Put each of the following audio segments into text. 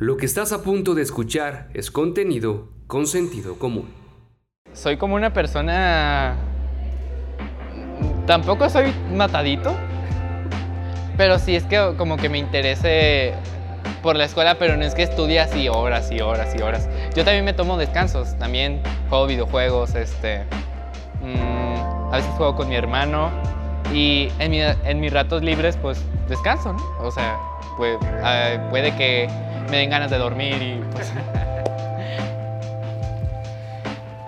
Lo que estás a punto de escuchar es contenido con sentido común. Soy como una persona... Tampoco soy matadito, pero sí es que como que me interese por la escuela, pero no es que estudie así horas y horas y horas. Yo también me tomo descansos, también juego videojuegos, este, mm, a veces juego con mi hermano y en, en, mis ratos libres pues descanso, ¿no? O sea, pues, puede que me den ganas de dormir y pues...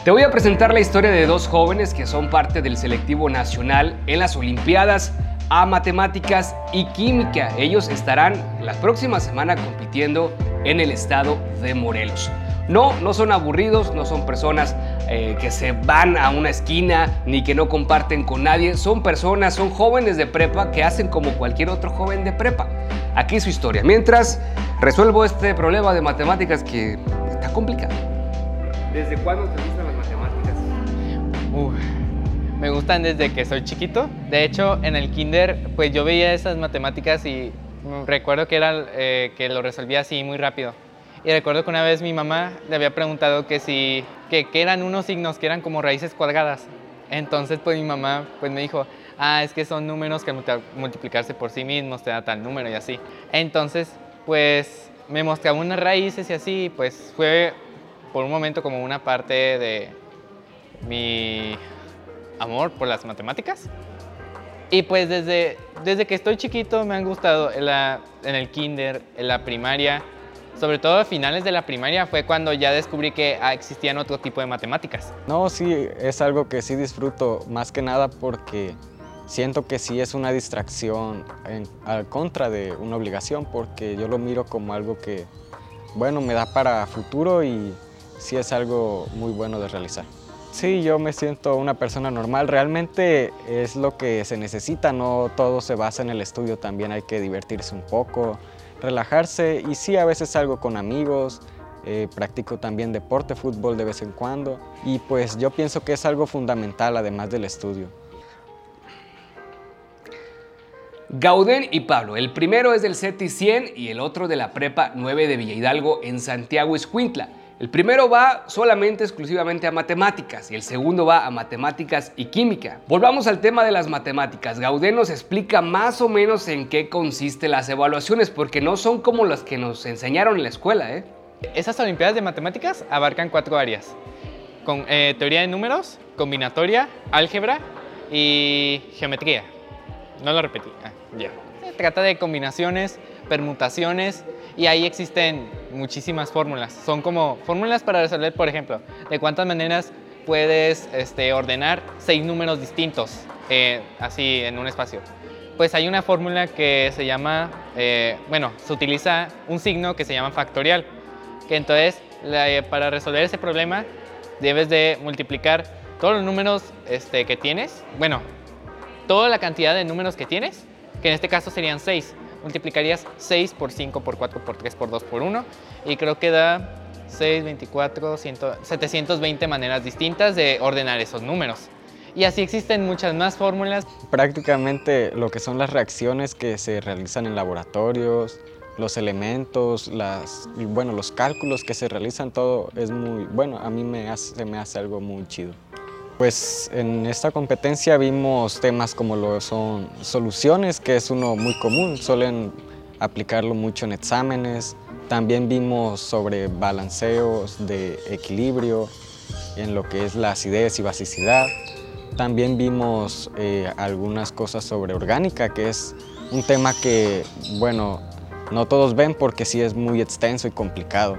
Te voy a presentar la historia de dos jóvenes que son parte del selectivo nacional en las Olimpiadas a Matemáticas y Química. Ellos estarán la próxima semana compitiendo en el estado de Morelos. No, no son aburridos, no son personas eh, que se van a una esquina ni que no comparten con nadie. Son personas, son jóvenes de prepa que hacen como cualquier otro joven de prepa. Aquí su historia. Mientras resuelvo este problema de matemáticas que está complicado. ¿Desde cuándo te gustan las matemáticas? me gustan desde que soy chiquito. De hecho, en el kinder, pues yo veía esas matemáticas y recuerdo que, era, eh, que lo resolvía así muy rápido. Y recuerdo que una vez mi mamá le había preguntado que si, que, eran unos signos que eran como raíces cuadradas. Entonces, pues mi mamá pues me dijo, ah, es que son números que multiplicarse por sí mismos te da tal número y así. Entonces, pues me mostraba unas raíces y así, pues fue por un momento como una parte de mi amor por las matemáticas. Y pues desde, desde que estoy chiquito me han gustado en, la, en el kinder, en la primaria, sobre todo a finales de la primaria fue cuando ya descubrí que ah, existían otro tipo de matemáticas. No, sí, es algo que sí disfruto más que nada porque siento que sí es una distracción en, al contra de una obligación porque yo lo miro como algo que, bueno, me da para futuro y sí es algo muy bueno de realizar. Sí, yo me siento una persona normal. Realmente es lo que se necesita, no todo se basa en el estudio, también hay que divertirse un poco, relajarse y sí, a veces salgo con amigos, eh, practico también deporte, fútbol de vez en cuando y pues yo pienso que es algo fundamental además del estudio. Gaudén y Pablo, el primero es del CETI 100 y el otro de la Prepa 9 de Villa Hidalgo en Santiago Escuintla. El primero va solamente exclusivamente a matemáticas y el segundo va a matemáticas y química. Volvamos al tema de las matemáticas. Gaudén nos explica más o menos en qué consiste las evaluaciones porque no son como las que nos enseñaron en la escuela. ¿eh? Esas Olimpiadas de Matemáticas abarcan cuatro áreas. Con, eh, teoría de números, combinatoria, álgebra y geometría. No lo repetí. Ah, ya. Se trata de combinaciones, permutaciones y ahí existen muchísimas fórmulas. Son como fórmulas para resolver, por ejemplo, de cuántas maneras puedes este, ordenar seis números distintos eh, así en un espacio. Pues hay una fórmula que se llama, eh, bueno, se utiliza un signo que se llama factorial, que entonces para resolver ese problema debes de multiplicar todos los números este, que tienes, bueno, toda la cantidad de números que tienes, que en este caso serían seis multiplicarías 6 por 5 por 4 por 3 por 2 por 1 y creo que da 6, 24, 100, 720 maneras distintas de ordenar esos números. Y así existen muchas más fórmulas. Prácticamente lo que son las reacciones que se realizan en laboratorios, los elementos, las, bueno, los cálculos que se realizan, todo es muy, bueno, a mí me hace, me hace algo muy chido. Pues en esta competencia vimos temas como lo son soluciones, que es uno muy común, suelen aplicarlo mucho en exámenes. También vimos sobre balanceos de equilibrio, en lo que es la acidez y basicidad. También vimos eh, algunas cosas sobre orgánica, que es un tema que, bueno, no todos ven porque sí es muy extenso y complicado.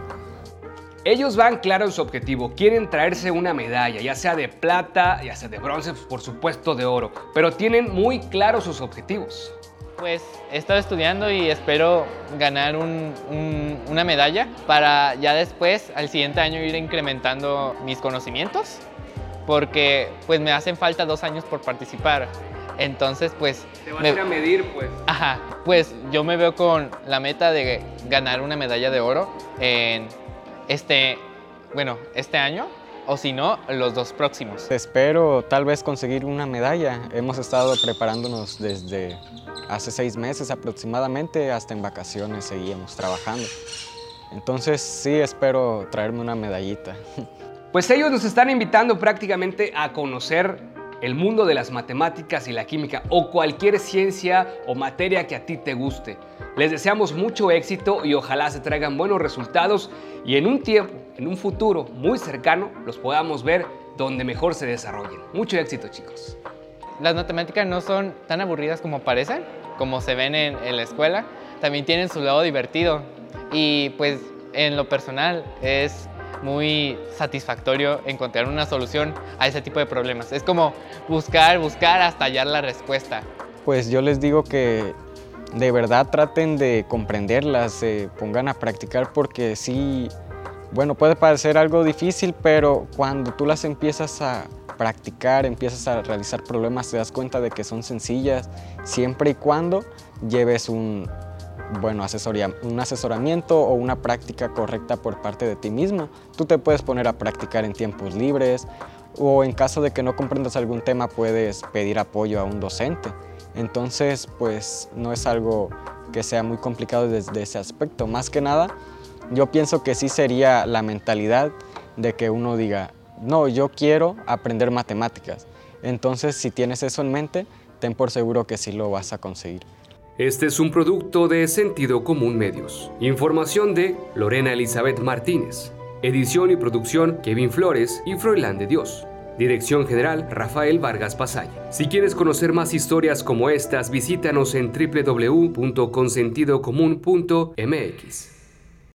Ellos van claro en su objetivo, quieren traerse una medalla, ya sea de plata, ya sea de bronce, por supuesto de oro, pero tienen muy claros sus objetivos. Pues he estado estudiando y espero ganar una medalla para ya después, al siguiente año, ir incrementando mis conocimientos, porque pues me hacen falta dos años por participar. Entonces, pues... Te vas a ir a medir, pues. Ajá, pues yo me veo con la meta de ganar una medalla de oro en este, bueno, este año o si no, los dos próximos. Espero tal vez conseguir una medalla. Hemos estado preparándonos desde hace seis meses aproximadamente, hasta en vacaciones seguíamos trabajando. Entonces sí espero traerme una medallita. Pues ellos nos están invitando prácticamente a conocer el mundo de las matemáticas y la química o cualquier ciencia o materia que a ti te guste. Les deseamos mucho éxito y ojalá se traigan buenos resultados y en un tiempo, en un futuro muy cercano, los podamos ver donde mejor se desarrollen. Mucho éxito chicos. Las matemáticas no son tan aburridas como parecen, como se ven en, la escuela. También tienen su lado divertido y pues en lo personal es muy satisfactorio encontrar una solución a ese tipo de problemas. Es como buscar, buscar hasta hallar la respuesta. Pues yo les digo que de verdad traten de comprenderlas, se pongan a practicar porque sí, bueno, puede parecer algo difícil, pero cuando tú las empiezas a practicar, empiezas a realizar problemas, te das cuenta de que son sencillas, siempre y cuando lleves un, bueno, asesoría, un asesoramiento o una práctica correcta por parte de ti mismo. Tú te puedes poner a practicar en tiempos libres o en caso de que no comprendas algún tema puedes pedir apoyo a un docente. Entonces, pues no es algo que sea muy complicado desde ese aspecto. Más que nada, yo pienso que sí sería la mentalidad de que uno diga, no, yo quiero aprender matemáticas. Entonces, si tienes eso en mente, ten por seguro que sí lo vas a conseguir. Este es un producto de Sentido Común Medios. Información de Lorena Elizabeth Martínez. Edición y producción Kevin Flores y Froilán de Dios. Dirección General Rafael Vargas Pasaya. Si quieres conocer más historias como estas, visítanos en www.consentidocomún.mx.